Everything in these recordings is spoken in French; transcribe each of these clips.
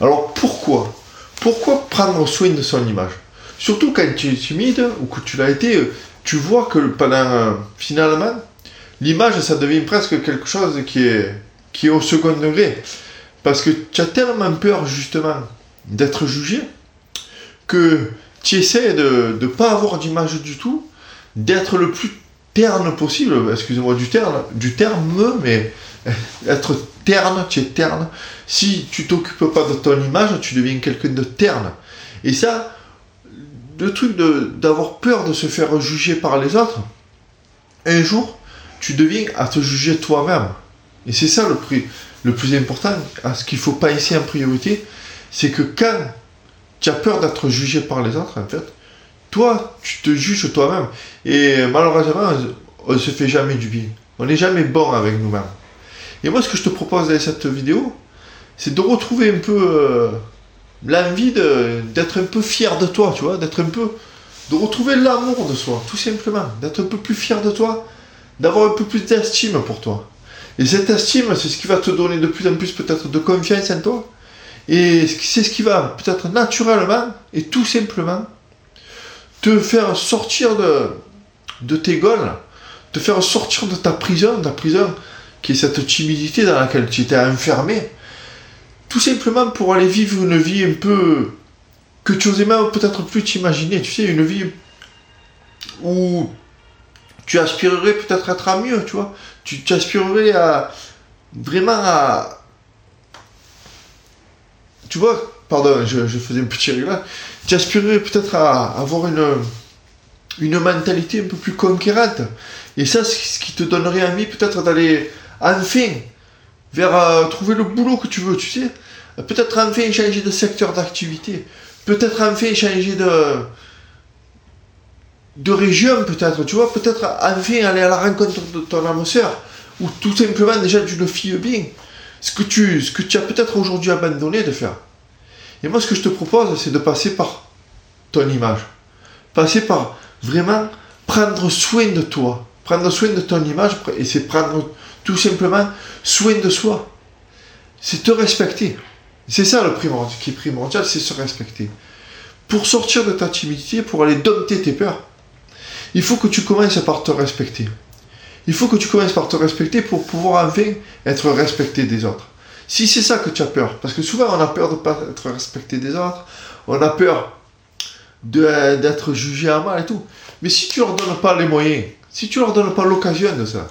Alors pourquoi? Pourquoi prendre soin de son image? Surtout quand tu es timide ou que tu l'as été, tu vois que pendant euh, finalement l'image ça devient presque quelque chose qui est qui est au second degré. Parce que tu as tellement peur justement d'être jugé que tu essaies de ne pas avoir d'image du tout, d'être le plus terne possible, excusez-moi du terme, du terme, mais être terne, tu es terne. Si tu t'occupes pas de ton image, tu deviens quelqu'un de terne. Et ça, le truc d'avoir peur de se faire juger par les autres, un jour, tu deviens à te juger toi-même. Et c'est ça le, plus, le plus important, ce qu'il faut pas penser en priorité, c'est que quand tu as peur d'être jugé par les autres, en fait, toi, tu te juges toi-même. Et malheureusement, on ne se fait jamais du bien. On n'est jamais bon avec nous-mêmes. Et moi, ce que je te propose dans cette vidéo, c'est de retrouver un peu euh, l'envie d'être un peu fier de toi, tu vois, d'être un peu. de retrouver l'amour de soi, tout simplement. D'être un peu plus fier de toi, d'avoir un peu plus d'estime pour toi. Et cette estime, c'est ce qui va te donner de plus en plus peut-être de confiance en toi. Et c'est ce qui va peut-être naturellement et tout simplement te faire sortir de, de tes goals, te faire sortir de ta prison, ta prison qui est cette timidité dans laquelle tu étais enfermé, tout simplement pour aller vivre une vie un peu que tu osais même peut-être plus t'imaginer, tu sais, une vie où tu aspirerais peut-être à être mieux, tu vois, tu, aspirerais à vraiment à... Tu vois, pardon, je, faisais un petit là, tu aspirerais peut-être à avoir une, une mentalité un peu plus conquérante. Et ça, c'est ce qui te donnerait envie peut-être d'aller enfin vers euh, trouver le boulot que tu veux, tu sais. Peut-être enfin changer de secteur d'activité. Peut-être enfin changer de, de région, peut-être, tu vois. Peut-être enfin aller à la rencontre de ton âme. Ou tout simplement déjà d'une fille bien. Ce que tu, as peut-être aujourd'hui abandonné de faire. Et moi, ce que je te propose, c'est de passer par ton image. Passer par vraiment prendre soin de toi. Prendre soin de ton image, et c'est prendre tout simplement soin de soi. C'est te respecter. C'est ça le primordial, qui est primordial, c'est se respecter. Pour sortir de ta timidité, pour aller dompter tes peurs, il faut que tu commences par te respecter. Il faut que tu commences par te respecter pour pouvoir enfin être respecté des autres. Si c'est ça que tu as peur, parce que souvent on a peur de ne pas être respecté des autres, on a peur d'être jugé à mal et tout. Mais si tu leur donnes pas les moyens, si tu leur donnes pas l'occasion de ça,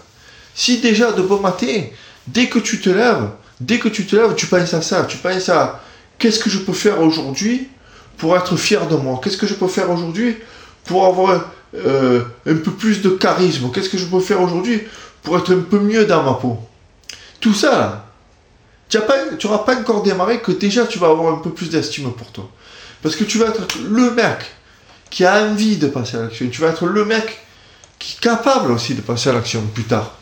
si déjà de bon matin, dès que tu te lèves, dès que tu te lèves, tu penses à ça, tu penses à qu'est-ce que je peux faire aujourd'hui pour être fier de moi, qu'est-ce que je peux faire aujourd'hui pour avoir euh, un peu plus de charisme, qu'est-ce que je peux faire aujourd'hui pour être un peu mieux dans ma peau? Tout ça, tu n'auras pas encore démarré que déjà tu vas avoir un peu plus d'estime pour toi. Parce que tu vas être le mec qui a envie de passer à l'action. Tu vas être le mec qui est capable aussi de passer à l'action plus tard.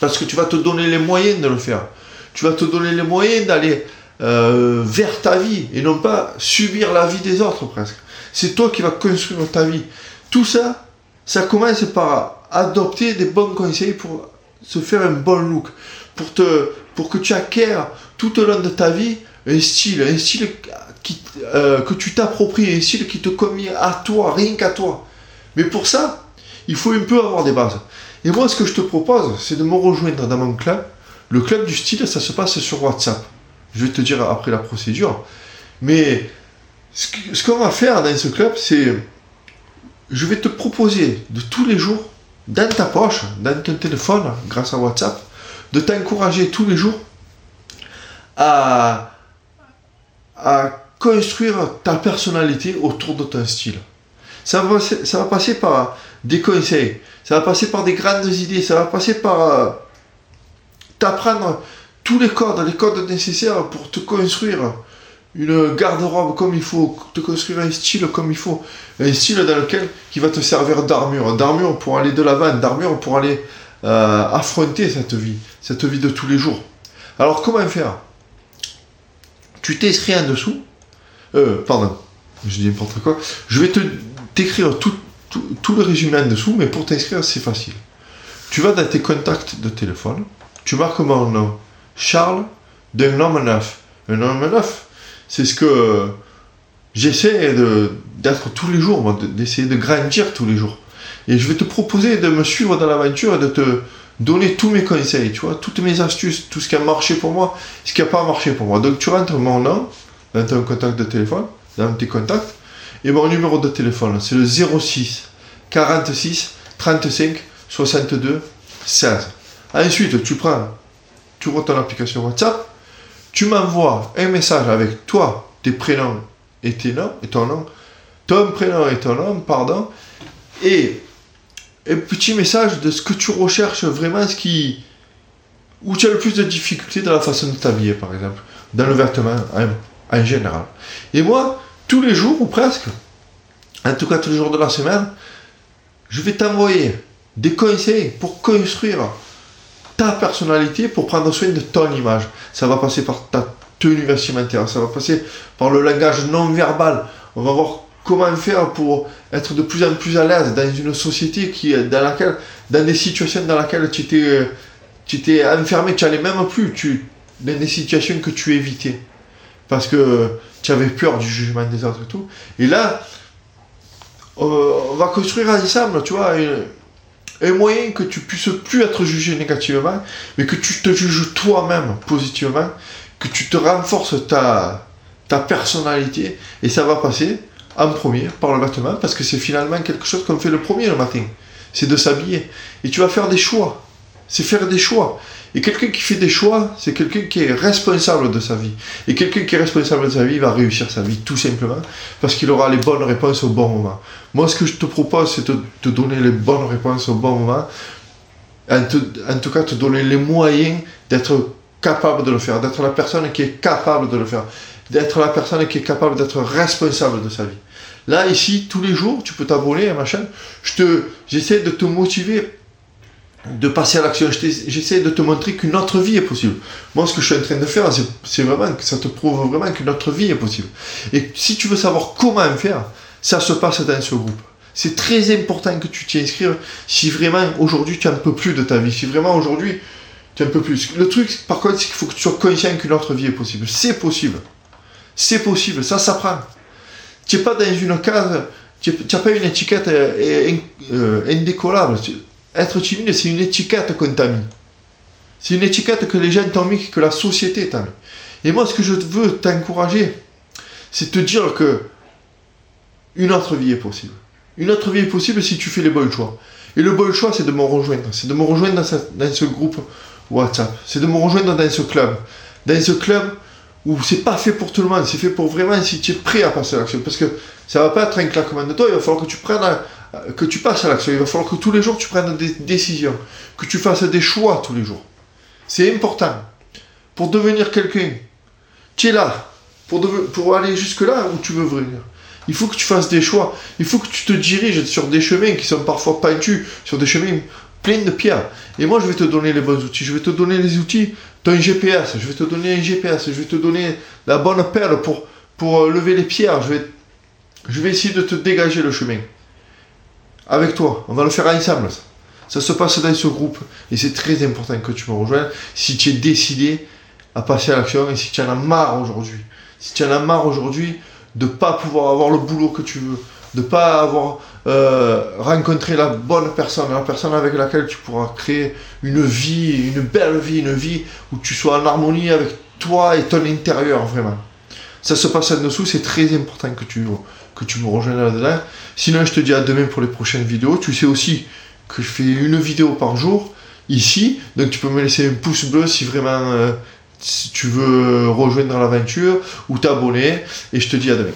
Parce que tu vas te donner les moyens de le faire. Tu vas te donner les moyens d'aller euh, vers ta vie et non pas subir la vie des autres presque. C'est toi qui vas construire ta vie. Tout ça, ça commence par adopter des bons conseils pour se faire un bon look, pour, te, pour que tu acquiers tout au long de ta vie un style, un style qui, euh, que tu t'appropries, un style qui te convient à toi, rien qu'à toi. Mais pour ça, il faut un peu avoir des bases. Et moi, ce que je te propose, c'est de me rejoindre dans mon club. Le club du style, ça se passe sur WhatsApp. Je vais te dire après la procédure. Mais ce qu'on va faire dans ce club, c'est je vais te proposer de tous les jours, dans ta poche, dans ton téléphone, grâce à WhatsApp, de t'encourager tous les jours à, à construire ta personnalité autour de ton style. Ça va, ça va passer par des conseils, ça va passer par des grandes idées, ça va passer par euh, t'apprendre tous les codes, les codes nécessaires pour te construire une garde-robe comme il faut, te construire un style comme il faut, un style dans lequel qui va te servir d'armure, d'armure pour aller de l'avant, d'armure pour aller euh, affronter cette vie, cette vie de tous les jours. Alors comment faire? Tu t'inscris en dessous, euh, pardon, je dis n'importe quoi, je vais te t'écrire tout, tout, le résumé en dessous, mais pour t'inscrire c'est facile. Tu vas dans tes contacts de téléphone, tu marques mon nom, Charles d'un homme neuf. Un homme neuf, c'est ce que j'essaie d'être tous les jours, d'essayer de grandir tous les jours. Et je vais te proposer de me suivre dans l'aventure et de te donner tous mes conseils, tu vois, toutes mes astuces, tout ce qui a marché pour moi, ce qui n'a pas marché pour moi. Donc tu rentres mon nom dans ton contact de téléphone, dans tes contacts, et mon numéro de téléphone, c'est le 06 46 35 62 16. Ensuite, tu prends, tu ouvres ton application WhatsApp, tu m'envoies un message avec toi, tes prénoms et ton nom, ton prénom et ton nom, pardon, et un petit message de ce que tu recherches vraiment, ce qui, où tu as le plus de difficultés dans la façon de t'habiller, par exemple, dans le en, en général. Et moi, tous les jours, ou presque, en tout cas tous les jours de la semaine, je vais t'envoyer des conseils pour construire ta personnalité, pour prendre soin de ton image. Ça va passer par ta tenue vestimentaire, ça va passer par le langage non verbal. On va voir comment faire pour être de plus en plus à l'aise dans une société qui, dans laquelle, dans des situations dans lesquelles tu étais, tu étais enfermé, tu n'allais même plus, tu, dans des situations que tu évitais. Parce que tu avais peur du jugement des autres et tout. Et là, on va construire ensemble, tu vois, un moyen que tu puisses plus être jugé négativement, mais que tu te juges toi-même positivement, que tu te renforces ta, ta personnalité, et ça va passer en premier par le vêtement, parce que c'est finalement quelque chose qu'on fait le premier le matin, c'est de s'habiller. Et tu vas faire des choix, c'est faire des choix. Et quelqu'un qui fait des choix, c'est quelqu'un qui est responsable de sa vie. Et quelqu'un qui est responsable de sa vie va réussir sa vie, tout simplement, parce qu'il aura les bonnes réponses au bon moment. Moi, ce que je te propose, c'est de te donner les bonnes réponses au bon moment. En, tout cas, te donner les moyens d'être capable de le faire, d'être la personne qui est capable de le faire, d'être la personne qui est capable d'être responsable de sa vie. Là, ici, tous les jours, tu peux t'abonner à ma chaîne. J'essaie de te motiver de passer à l'action. J'essaie de te montrer qu'une autre vie est possible. Moi, ce que je suis en train de faire, c'est vraiment que ça te prouve vraiment qu'une autre vie est possible. Et si tu veux savoir comment faire, ça se passe dans ce groupe. C'est très important que tu t'y inscrives si vraiment aujourd'hui tu n'en peux plus de ta vie. Si vraiment aujourd'hui tu n'en peux plus. Le truc, par contre, c'est qu'il faut que tu sois conscient qu'une autre vie est possible. C'est possible. C'est possible. Ça s'apprend. Tu n'es pas dans une case, tu n'as pas une étiquette euh, euh, indécollable être timide, c'est une étiquette qu'on t'a mis. C'est une étiquette que les gens t'ont mis, que la société t'a mis. Et moi, ce que je veux t'encourager, c'est te dire que une autre vie est possible. Une autre vie est possible si tu fais les bons choix. Et le bon choix, c'est de me rejoindre. C'est de me rejoindre dans, ce groupe WhatsApp. C'est de me rejoindre dans ce club. Dans ce club où c'est pas fait pour tout le monde. C'est fait pour vraiment si tu es prêt à passer à l'action. Parce que ça va pas être un claquement de toi. Il va falloir que tu prennes que tu passes à l'action. Il va falloir que tous les jours tu prennes des décisions, que tu fasses des choix tous les jours. C'est important. Pour devenir quelqu'un, tu es là, pour, aller jusque-là où tu veux venir. Il faut que tu fasses des choix. Il faut que tu te diriges sur des chemins qui sont parfois pentus, sur des chemins pleins de pierres. Et moi, je vais te donner les bons outils. Je vais te donner les outils, ton GPS. Je vais te donner un GPS. Je vais te donner la bonne perle pour, euh, lever les pierres. Je vais essayer de te dégager le chemin avec toi. On va le faire ensemble. Ça. se passe dans ce groupe. Et c'est très important que tu me rejoignes si tu es décidé à passer à l'action et si tu en as marre aujourd'hui. Si tu en as marre aujourd'hui de ne pas pouvoir avoir le boulot que tu veux, de ne pas avoir euh, rencontré la bonne personne, la personne avec laquelle tu pourras créer une vie, une belle vie, une vie où tu sois en harmonie avec toi et ton intérieur vraiment. Ça se passe en dessous, c'est très important que tu, que tu me rejoignes là-dedans. Sinon, je te dis à demain pour les prochaines vidéos. Tu sais aussi que je fais une vidéo par jour ici. Donc, tu peux me laisser un pouce bleu si vraiment euh, si tu veux rejoindre l'aventure ou t'abonner. Et je te dis à demain.